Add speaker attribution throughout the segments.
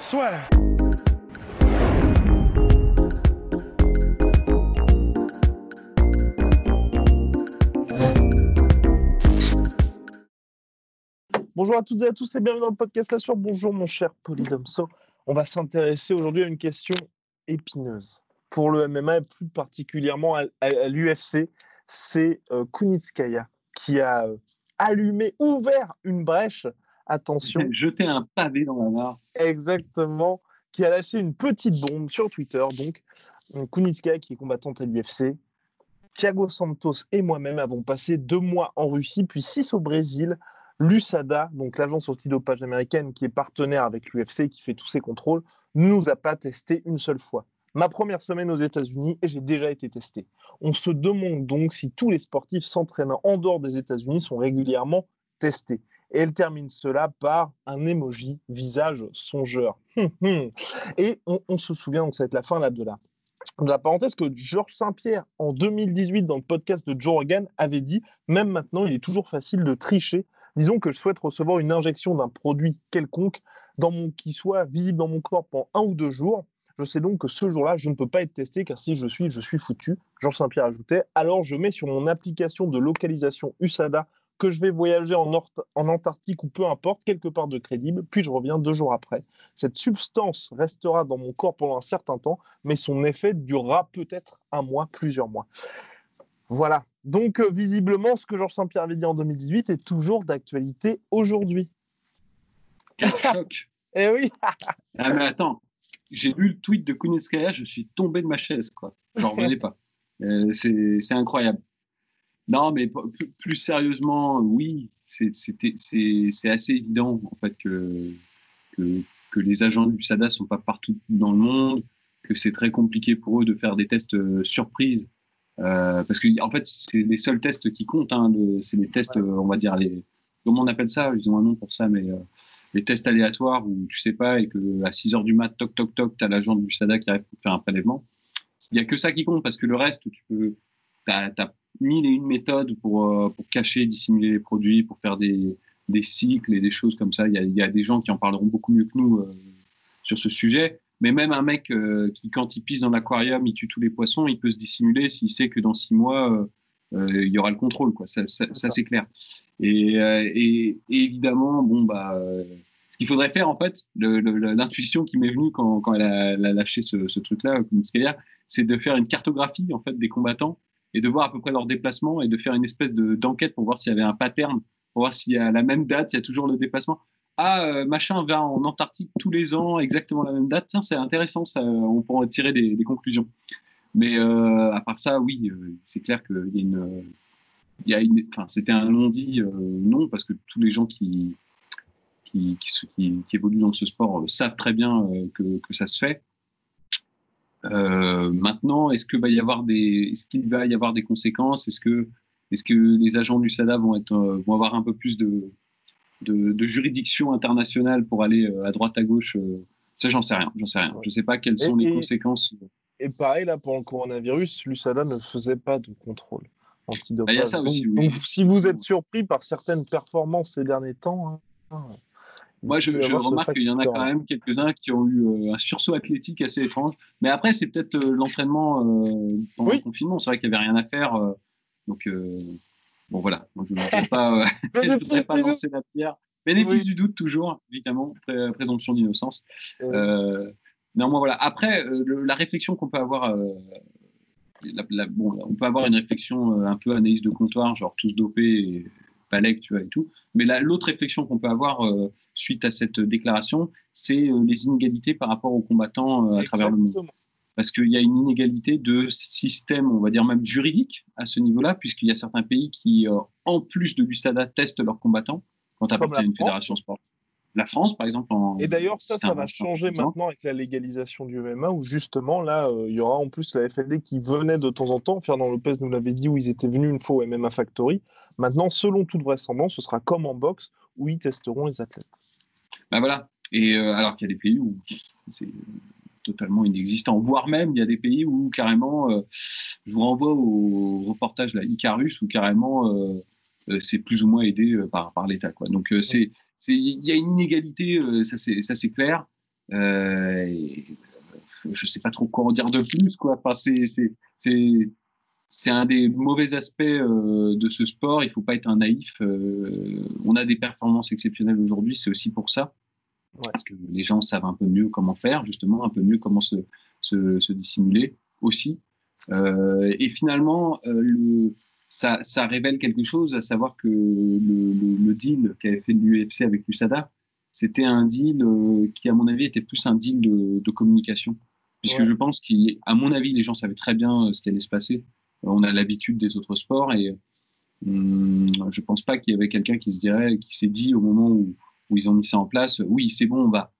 Speaker 1: Soit. Bonjour à toutes et à tous et bienvenue dans le podcast La. Bonjour mon cher Polydomso. On va s'intéresser aujourd'hui à une question épineuse pour le MMA et plus particulièrement à l'UFC. C'est euh, Kunitskaya qui a euh, allumé, ouvert une brèche. Attention,
Speaker 2: Jeter un pavé dans la mare.
Speaker 1: Exactement, qui a lâché une petite bombe sur Twitter. Donc, euh, Kunitskaya, qui est combattante à l'UFC, Thiago Santos et moi-même avons passé deux mois en Russie, puis six au Brésil. L'USADA, donc l'agence antidopage américaine qui est partenaire avec l'UFC et qui fait tous ses contrôles, ne nous a pas testé une seule fois. Ma première semaine aux États-Unis et j'ai déjà été testé. On se demande donc si tous les sportifs s'entraînant en dehors des États-Unis sont régulièrement testés. Et elle termine cela par un emoji visage songeur. Et on, se souvient, donc ça va être la fin là, de, la, de la parenthèse, que Georges Saint-Pierre, en 2018, dans le podcast de Joe Rogan, avait dit Même maintenant, il est toujours facile de tricher. Disons que je souhaite recevoir une injection d'un produit quelconque dans mon, qui soit visible dans mon corps pendant un ou deux jours. Je sais donc que ce jour-là, je ne peux pas être testé car si je suis, je suis foutu. Georges Saint-Pierre ajoutait Alors je mets sur mon application de localisation USADA que je vais voyager en, Antarctique ou peu importe, quelque part de crédible, puis je reviens deux jours après. Cette substance restera dans mon corps pendant un certain temps, mais son effet durera peut-être un mois, plusieurs mois. Voilà. Donc, euh, visiblement, ce que Georges Saint-Pierre avait dit en 2018 est toujours d'actualité aujourd'hui.
Speaker 2: Quel choc.
Speaker 1: Eh oui,
Speaker 2: Ah, mais attends, j'ai lu le tweet de Kunitskaya, je suis tombé de ma chaise, quoi. J'en revenais pas. Euh, c'est incroyable. Non, mais plus, plus sérieusement, oui, c'est assez évident, en fait, que, que, que les agents du SADA sont pas partout dans le monde, que c'est très compliqué pour eux de faire des tests euh, surprises. Euh, parce que, en fait, c'est les seuls tests qui comptent. Hein, le- c'est les tests, euh, on va dire, les. Comment on appelle ça? Ils ont un nom pour ça, mais. les tests aléatoires où tu sais pas et que à 6 heures du mat, toc toc toc, tu as l'agent du SADA qui arrive pour faire un prélèvement. Il n'y a que ça qui compte parce que le reste, tu peux, as, mille et une méthodes pour, euh, pour cacher, dissimuler les produits, pour faire des, des cycles et des choses comme ça. Il y a, il y a des gens qui en parleront beaucoup mieux que nous euh, sur ce sujet. Mais même un mec euh, qui, quand il pisse dans l'aquarium, il tue tous les poissons, il peut se dissimuler s'il sait que dans six mois, il y aura le contrôle. Quoi. Ça, ça,
Speaker 1: C'est
Speaker 2: ça,
Speaker 1: ça.
Speaker 2: c'est clair. Et, et, et évidemment, bon, bah, ce qu'il faudrait faire, en fait, l'intuition qui m'est venue quand, quand elle, a, elle a lâché ce, ce truc-là, c'est de faire une cartographie en fait, des combattants et de voir à peu près leur déplacement et de faire une espèce de- d'enquête pour voir s'il y avait un pattern, pour voir s'il y a la même date, il y a toujours le déplacement. Ah, euh, machin va en Antarctique tous les ans, exactement la même date. Tiens, c'est intéressant, ça, on pourrait tirer des, conclusions. Mais euh, à part ça, oui, euh, c'est clair qu'il y a une. Une enfin, c'était un non-dit, non, parce que tous les gens qui, qui, qui, évoluent dans ce sport savent très bien que, que ça se fait. Euh, maintenant, est-ce que va y avoir des, est-ce qu'il va y avoir des conséquences? Est-ce que, les agents du SADA vont être, euh, vont avoir un peu plus de, de, de juridiction internationale pour aller euh, à droite à gauche Ça, j'en sais rien. J'en sais rien. Je sais pas quelles sont
Speaker 1: Et-
Speaker 2: les
Speaker 1: et-
Speaker 2: conséquences.
Speaker 1: Et pareil, là, pour le coronavirus, l'USADA ne faisait pas de contrôle antidopage.
Speaker 2: Il y a ça aussi,
Speaker 1: donc,
Speaker 2: oui.
Speaker 1: donc, si vous êtes surpris par certaines performances ces derniers temps, hein, il
Speaker 2: Moi, je, remarque qu'il y en a quand même quelques-uns qui ont eu euh, un sursaut athlétique assez étrange. Mais après, c'est peut-être euh, l'entraînement euh, pendant
Speaker 1: Oui.
Speaker 2: le confinement. C'est vrai qu'il n'y avait rien à faire. donc, bon, voilà. Je ne voudrais pas, je voudrais pas lancer la pierre. Bénéfice
Speaker 1: Oui.
Speaker 2: du doute, toujours, évidemment. Pré- présomption d'innocence.
Speaker 1: Euh,
Speaker 2: Euh, néanmoins, voilà. Après, le- la réflexion qu'on peut avoir. euh, la- la- bon, on peut avoir une réflexion euh, un peu analyse de comptoir, genre tous dopés, et Balek, tu vois, et tout. Mais la- l'autre réflexion qu'on peut avoir euh, suite à cette déclaration, c'est euh, les inégalités par rapport aux combattants euh, à travers le monde. Parce qu'il y a une inégalité de système, on va dire même juridique, à ce niveau-là, puisqu'il y a certains pays qui, euh, en plus de l'USADA, testent leurs combattants quand appartiens à une
Speaker 1: France.
Speaker 2: fédération sportive. la France, par exemple. En,
Speaker 1: et d'ailleurs, ça, ça va changer maintenant avec la légalisation du MMA, où justement, là, euh, il y aura en plus la FLD qui venait de temps en temps. Fernand Lopez nous l'avait dit, où ils étaient venus une fois au MMA Factory. Maintenant, selon toute vraisemblance, ce sera comme en boxe, où ils testeront les athlètes.
Speaker 2: Ben voilà. Et euh, alors qu'il y a des pays où c'est totalement inexistant, voire même il y a des pays où carrément, euh, je vous renvoie au reportage la Icarus, où carrément c'est plus ou moins aidé par, par l'État. Donc c'est il y a une inégalité, euh, ça c'est clair. Euh, je sais pas trop quoi en dire de plus, quoi. Enfin, c'est un des mauvais aspects euh, de ce sport. Il faut pas être un naïf. Euh, on a des performances exceptionnelles aujourd'hui, c'est aussi pour ça. Parce que les gens savent un peu mieux comment faire, justement, un peu mieux comment se, se, se dissimuler aussi. Euh, et finalement, le, ça, ça, révèle quelque chose, à savoir que le, le, deal qu'avait fait l'UFC avec l'USADA, c'était un deal euh, qui, à mon avis, était plus un deal de, de communication. Puisque je pense qu'à mon avis, les gens savaient très bien euh, ce qui allait se passer. On a l'habitude des autres sports et hum, je pense pas qu'il y avait quelqu'un qui se dirait, qui s'est dit au moment où, où, ils ont mis ça en place, oui, c'est bon, on va,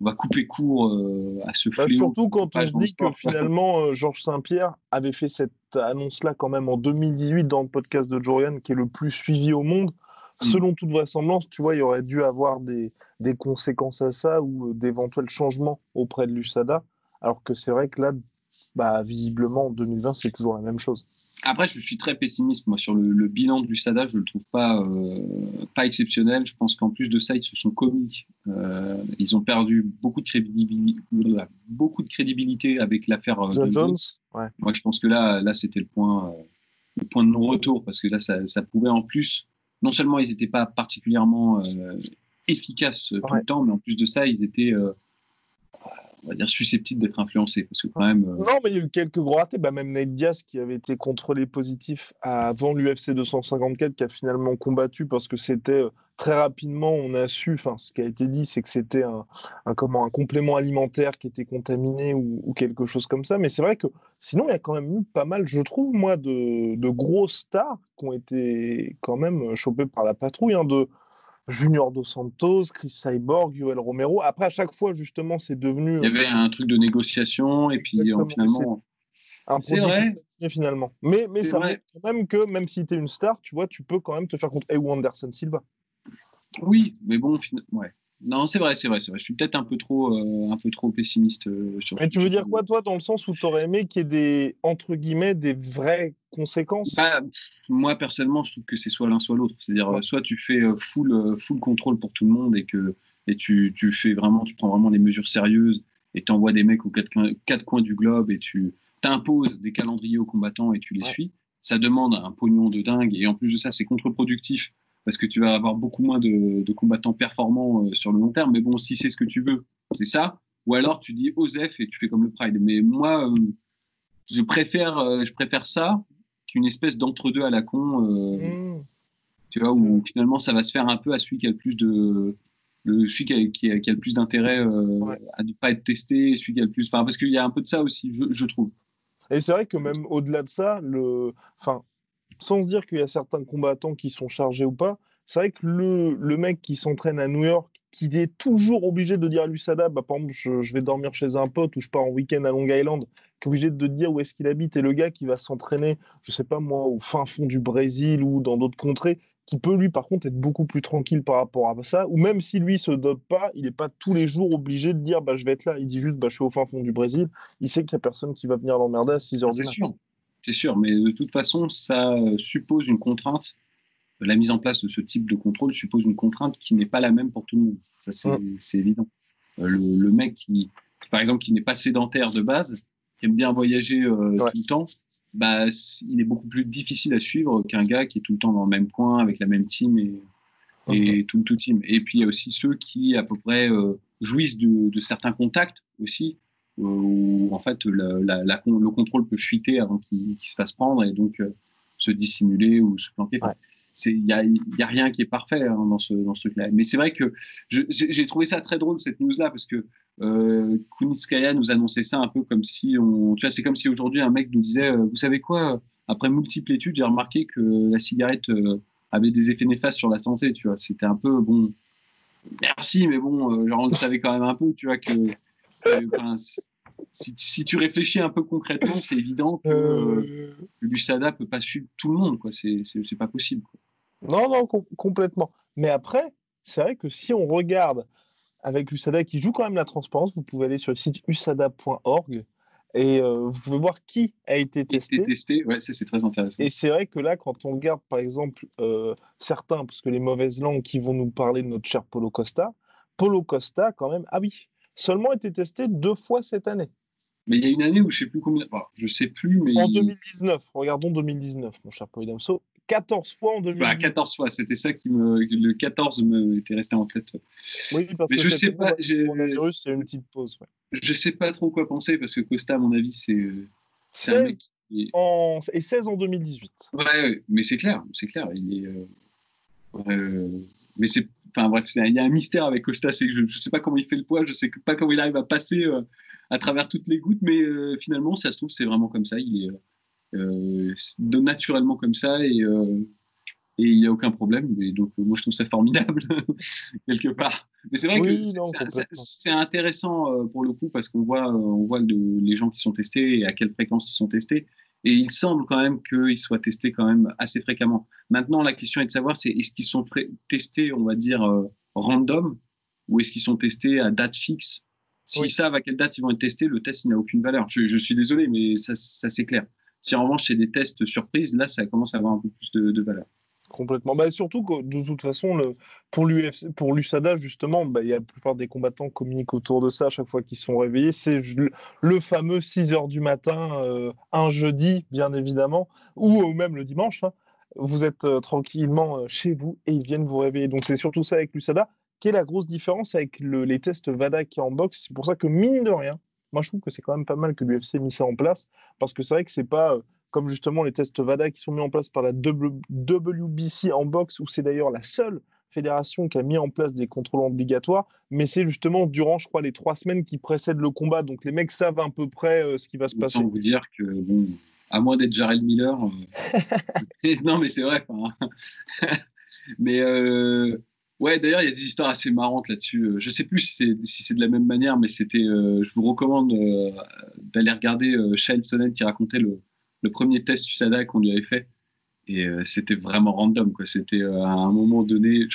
Speaker 2: on va couper court euh, à ce bah,
Speaker 1: Surtout quand on se dit que finalement, euh, Georges Saint-Pierre avait fait cette annonce-là quand même en 2018 dans le podcast de Jorian, qui est le plus suivi au monde. Mm. Selon toute vraisemblance, tu vois, il aurait dû avoir des, des conséquences à ça ou euh, d'éventuels changements auprès de l'USADA. Alors que c'est vrai que là, bah, visiblement, en 2020, c'est toujours la même chose.
Speaker 2: Après, je suis très pessimiste moi sur le, bilan de l'USADA. Je le trouve pas euh, pas exceptionnel. Je pense qu'en plus de ça, ils se sont commis. Euh, ils ont perdu beaucoup de crédibilité, beaucoup de crédibilité avec l'affaire
Speaker 1: euh, John Jones.
Speaker 2: Ouais. Moi, je pense que là, là, c'était le point, euh, le point de non-retour parce que là, ça, ça pouvait en plus. Non seulement ils n'étaient pas particulièrement euh, efficaces tout le temps, mais en plus de ça, ils étaient on va dire, susceptible d'être influencé. Parce que quand même, euh,
Speaker 1: Non, mais il y a eu quelques gros ratés. Bah, même Nate Diaz, qui avait été contrôlé positif avant l'UFC 254, qui a finalement combattu parce que c'était euh, très rapidement, on a su, enfin, ce qui a été dit, c'est que c'était un, comment, un complément alimentaire qui était contaminé ou, quelque chose comme ça. Mais c'est vrai que sinon, il y a quand même eu pas mal, je trouve, moi, de, de grosses stars qui ont été quand même chopées par la patrouille. Hein, Junior Dos Santos, Chris Cyborg, Yoel Romero. Après, à chaque fois, justement, c'est devenu.
Speaker 2: Il y avait un truc de négociation, et puis finalement.
Speaker 1: C'est vrai. Finalement. Mais, mais ça montre quand même que, même si tu es une star, tu vois, tu peux quand même te faire contre ou Anderson Silva.
Speaker 2: Oui, mais bon, ouais. Non, c'est vrai, c'est vrai, c'est vrai. Je suis peut-être un peu trop, euh, un peu trop pessimiste euh, sur.
Speaker 1: Mais tu veux dire quoi, toi, dans le sens où tu aurais aimé qu'il y ait des entre guillemets des vraies conséquences?
Speaker 2: Bah, Moi, personnellement, je trouve que c'est soit l'un soit l'autre. C'est-à-dire, soit tu fais euh, full, full contrôle pour tout le monde et que et tu, tu fais vraiment, tu prends vraiment des mesures sérieuses et tu envoies des mecs aux quatre, quatre, coins du globe et tu t'imposes des calendriers aux combattants et tu les suis. Ça demande un pognon de dingue et en plus de ça, c'est contre-productif parce que tu vas avoir beaucoup moins de, de combattants performants euh, sur le long terme. Mais bon, si c'est ce que tu veux, c'est ça. Ou alors tu dis Osef et tu fais comme le Pride. Mais moi, euh, je préfère, euh, je préfère ça qu'une espèce d'entre-deux à la con. Mmh. Tu vois, où finalement ça va se faire un peu à celui qui a le plus de, le, celui qui a, qui a, qui a le plus d'intérêt à ne pas être testé, celui qui a le plus. Enfin, parce qu'il y a un peu de ça aussi, je, je trouve.
Speaker 1: Et c'est vrai que même au-delà de ça, le, enfin, sans se dire qu'il y a certains combattants qui sont chargés ou pas, c'est vrai que le, le mec qui s'entraîne à New York, qui est toujours obligé de dire à l'USADA, bah, par exemple, je, vais dormir chez un pote ou je pars en week-end à Long Island, qui est obligé de te dire où est-ce qu'il habite, et le gars qui va s'entraîner, je sais pas moi, au fin fond du Brésil ou dans d'autres contrées, qui peut lui par contre être beaucoup plus tranquille par rapport à ça, ou même si lui se dope pas, il n'est pas tous les jours obligé de dire bah, je vais être là, il dit juste bah, je suis au fin fond du Brésil, il sait qu'il n'y a personne qui va venir l'emmerder à 6 heures du matin
Speaker 2: c'est sûr, mais de toute façon, ça suppose une contrainte. La mise en place de ce type de contrôle suppose une contrainte qui n'est pas la même pour tout le monde. Ça, c'est évident. Euh, le, mec qui, par exemple, qui n'est pas sédentaire de base, qui aime bien voyager euh, tout le temps, bah, il est beaucoup plus difficile à suivre qu'un gars qui est tout le temps dans le même coin, avec la même team et, et tout, tout team. Et puis, il y a aussi ceux qui, à peu près, euh, jouissent de, de certains contacts aussi où en fait la, la, le contrôle peut fuiter avant qu'il se fasse prendre et donc euh, se dissimuler ou se planquer. Il n'y a, y a rien qui est parfait hein, dans ce, dans ce truc-là. Mais c'est vrai que j'ai trouvé ça très drôle, cette news-là, parce que euh, Kunitskaya nous annonçait ça un peu comme si on. Tu vois, c'est comme si aujourd'hui un mec nous disait euh, Vous savez quoi Après multiples études, j'ai remarqué que la cigarette euh, avait des effets néfastes sur la santé. Tu vois, c'était un peu bon. merci, mais bon, genre, on le savait quand même un peu, tu vois, que. Si, si, tu réfléchis un peu concrètement, c'est évident que, l'USADA peut pas suivre tout le monde, quoi. C'est pas possible.
Speaker 1: Non, non, complètement. Mais après, c'est vrai que si on regarde avec l'USADA qui joue quand même la transparence, vous pouvez aller sur le site usada.org et euh, vous pouvez voir qui a été testé.
Speaker 2: testé, ouais, c'est très intéressant.
Speaker 1: Et c'est vrai que là, quand on regarde par exemple euh, certains, parce que les mauvaises langues qui vont nous parler de notre cher Polo Costa, Polo Costa, quand même, ah oui, seulement été testé deux fois cette année.
Speaker 2: Mais il y a une année où je sais plus combien, je sais plus, mais.
Speaker 1: En 2019, regardons 2019, mon cher Paul Damso. 14 fois en 2019.
Speaker 2: Bah, 14 fois, c'était ça qui me. Le 14 me était resté en tête.
Speaker 1: Oui, parce mais que je sais pas. Coronavirus, il y a une petite pause. Ouais.
Speaker 2: Je sais pas trop quoi penser parce que Costa, à mon avis, c'est.
Speaker 1: 16 en... et 16 en 2018.
Speaker 2: Ouais, mais c'est clair, c'est clair. Il est. Euh, euh, mais c'est. Enfin bref, il y a un mystère avec Costa, c'est que je ne sais pas comment il fait le poids, je sais pas comment il arrive à passer euh, à travers toutes les gouttes, mais finalement, ça se trouve, c'est vraiment comme ça. Il est euh, naturellement comme ça et euh, et il n'y a aucun problème. Et donc, moi, je trouve ça formidable, quelque part. Mais c'est vrai que c'est intéressant euh, pour le coup parce qu'on voit, on voit les gens qui sont testés et à quelle fréquence ils sont testés. Et il semble quand même qu'ils soient testés quand même assez fréquemment. Maintenant, la question est de savoir, c'est est-ce qu'ils sont testés, on va dire, random, ou est-ce qu'ils sont testés à date fixe? S'ils savent à quelle date ils vont être testés, le test n'a aucune valeur. Je, je, suis désolé, mais ça, ça c'est clair. Si en revanche c'est des tests surprises, là ça commence à avoir un peu plus de, valeur.
Speaker 1: Complètement. Bah, surtout que de toute façon, le, pour l'USADA, justement, bah, y a la plupart des combattants communiquent autour de ça à chaque fois qu'ils sont réveillés. C'est le, fameux 6 heures du matin, euh, un jeudi, bien évidemment, ou même le dimanche. Hein. Vous êtes euh, tranquillement euh, chez vous et ils viennent vous réveiller. Donc c'est surtout ça avec l'USADA. Quelle est la grosse différence avec les tests VADA qui est en boxe C'est pour ça que, mine de rien, moi, je trouve que c'est quand même pas mal que l'UFC ait mis ça en place, parce que c'est vrai que c'est pas euh, comme justement les tests VADA qui sont mis en place par la WBC en boxe, où c'est d'ailleurs la seule fédération qui a mis en place des contrôles obligatoires, mais c'est justement durant, je crois, les trois semaines qui précèdent le combat. Donc les mecs savent à peu près euh, ce qui va se passer.
Speaker 2: vous dire que, bon, à moins d'être Jared Miller. Euh, non, mais c'est vrai. mais Ouais, d'ailleurs, il y a des histoires assez marrantes là-dessus. Euh, je ne sais plus si c'est si de la même manière, mais c'était. Euh, je vous recommande euh, d'aller regarder Shane Sonnen qui racontait le, le premier test USADA qu'on lui avait fait. Et c'était vraiment random. C'était à un moment donné.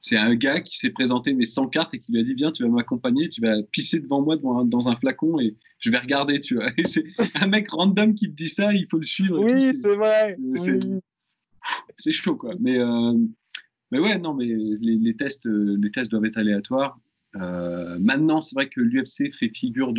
Speaker 2: C'est un gars qui s'est présenté mais sans carte et qui lui a dit Viens, tu vas m'accompagner, tu vas pisser devant moi dans un flacon et je vais regarder. Tu vois. c'est un mec random qui te dit ça, il faut le suivre.
Speaker 1: Oui, c'est vrai.
Speaker 2: C'est chaud, quoi. Mais mais ouais, non, mais les, tests, les tests doivent être aléatoires. Euh, maintenant, c'est vrai que l'UFC fait figure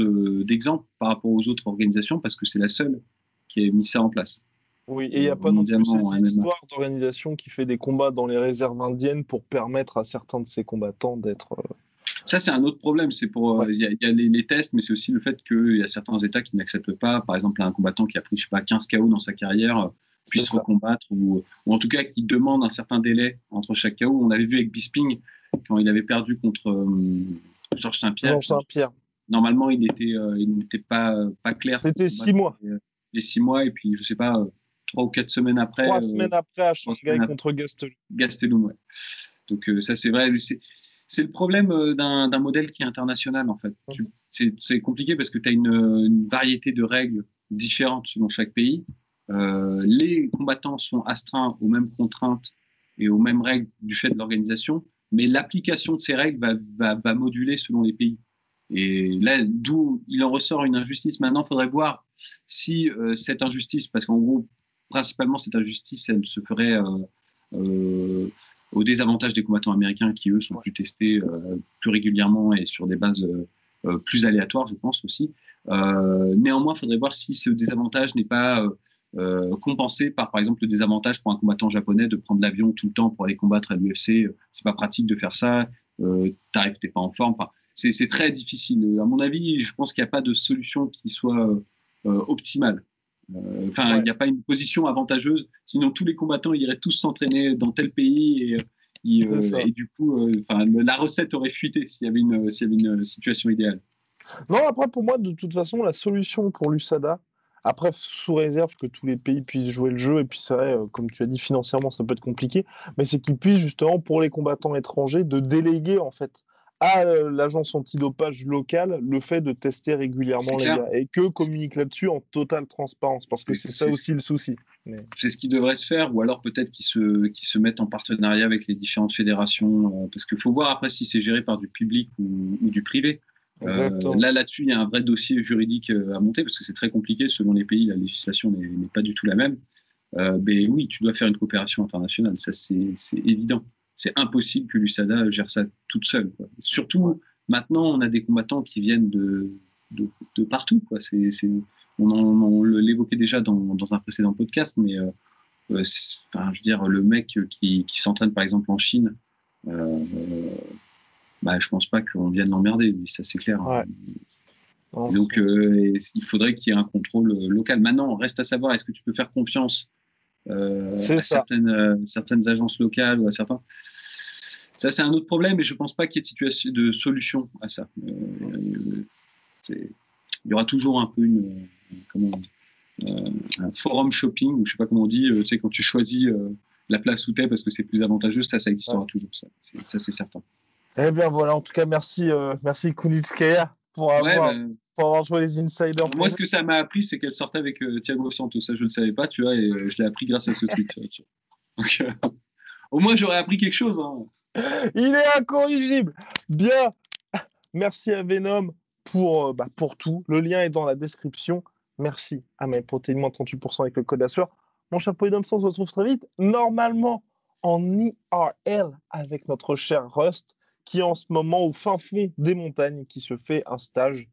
Speaker 2: d'exemple par rapport aux autres organisations parce que c'est la seule qui a mis ça en place.
Speaker 1: Oui, et il n'y a pas non plus cette histoire d'organisation qui fait des combats dans les réserves indiennes pour permettre à certains de ces combattants d'être. Euh,
Speaker 2: ça, c'est un autre problème. C'est pour euh, il y, a, les, tests, mais c'est aussi le fait qu'il y a certains États qui n'acceptent pas. Par exemple, un combattant qui a pris je sais pas 15 KO dans sa carrière puisse recombattre ou, ou, en tout cas qui demande un certain délai entre chaque KO. On avait vu avec Bisping quand il avait perdu contre euh, Georges Saint-Pierre.
Speaker 1: Saint-Pierre.
Speaker 2: Normalement, il n'était euh, il n'était pas, pas clair.
Speaker 1: C'était six mois.
Speaker 2: Les six mois, et puis je sais pas, euh, trois ou quatre semaines après.
Speaker 1: Trois semaines après, à Shanghai contre Gastelum.
Speaker 2: Gastelum, ouais. Donc ça, c'est vrai. C'est le problème d'un modèle qui est international, en fait. C'est compliqué parce que tu as une, une, variété de règles différentes selon chaque pays. Euh, les combattants sont astreints aux mêmes contraintes et aux mêmes règles du fait de l'organisation, mais l'application de ces règles va, va, moduler selon les pays. Et là, d'où il en ressort une injustice. Maintenant, il faudrait voir si euh, cette injustice, parce qu'en gros, principalement, cette injustice, elle se ferait euh, au désavantage des combattants américains qui, eux, sont plus testés plus régulièrement et sur des bases plus aléatoires, je pense aussi. néanmoins, il faudrait voir si ce désavantage n'est pas euh, compensé par, par exemple, le désavantage pour un combattant japonais de prendre l'avion tout le temps pour aller combattre à l'UFC. C'est pas pratique de faire ça. Euh, T'arrives, t'es pas en forme. Enfin, c'est très difficile. À mon avis, je pense qu'il n'y a pas de solution qui soit euh, optimale. Euh, enfin, il n'y a pas une position avantageuse. Sinon, tous les combattants iraient tous s'entraîner dans tel pays et, et, du coup, la recette aurait fuité s'il y avait une, s'il y avait une situation idéale.
Speaker 1: Non, après, pour moi, de toute façon, la solution pour l'USADA, Après, sous réserve que tous les pays puissent jouer le jeu, et puis c'est vrai, euh, comme tu as dit, financièrement, ça peut être compliqué, mais c'est qu'ils puissent justement, pour les combattants étrangers, de déléguer en fait à euh, l'agence antidopage locale le fait de tester régulièrement les gars et que communique là-dessus en totale transparence parce que c'est ça aussi le souci.
Speaker 2: C'est ce qui devrait se faire ou alors peut-être qu'ils se, se mettent en partenariat avec les différentes fédérations parce qu'il faut voir après si c'est géré par du public ou du privé. Euh, là, là-dessus, il y a un vrai dossier juridique euh, à monter parce que c'est très compliqué. Selon les pays, la législation n'est pas du tout la même. Euh, mais oui, tu dois faire une coopération internationale, ça c'est évident. C'est impossible que l'USADA gère ça toute seule. Surtout maintenant, on a des combattants qui viennent de, de, partout. Quoi. on, l'évoquait déjà dans, dans, un précédent podcast, mais enfin, je veux dire, le mec qui, qui s'entraîne par exemple en Chine, bah, je pense pas qu'on vienne l'emmerder, lui, ça c'est clair. Donc euh, il faudrait qu'il y ait un contrôle euh, local. Maintenant, reste à savoir, est-ce que tu peux faire confiance euh, à certaines, certaines, agences locales ou à certains? Ça, c'est un autre problème, et je ne pense pas qu'il y ait de, situation, de solution à ça. il y aura toujours un peu une, comment, un forum shopping, ou je ne sais pas comment on dit, tu sais, quand tu choisis la place où tu es parce que c'est plus avantageux, ça, ça existera toujours, ça, ça c'est certain.
Speaker 1: Eh bien voilà, en tout cas, merci, euh, merci Kunitskaya pour avoir, bah, pour avoir joué les insiders.
Speaker 2: Moi, ce que ça m'a appris, c'est qu'elle sortait avec euh, Thiago Santos. Ça, je ne le savais pas, tu vois, et euh, je l'ai appris grâce à ce tweet. Donc, au moins, j'aurais appris quelque chose. Hein.
Speaker 1: Il est incorrigible. Bien. Merci à Venom pour, bah, pour tout. Le lien est dans la description. Merci à mes protéines moins 38% avec le code ASSUR. Mon chapeau et d'homme on se retrouve très vite. Normalement, en IRL avec notre cher Rust qui est en ce moment au fin fond des montagnes, qui se fait un stage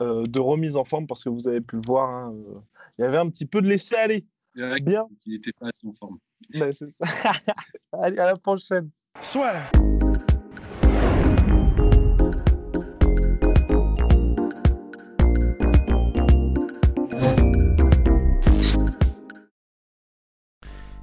Speaker 1: euh, de remise en forme, parce que vous avez pu le voir, hein, euh, il y avait un petit peu de laisser aller.
Speaker 2: Bien. Il était pas assez en forme.
Speaker 1: c'est ça. Allez, à la prochaine.
Speaker 3: Soit.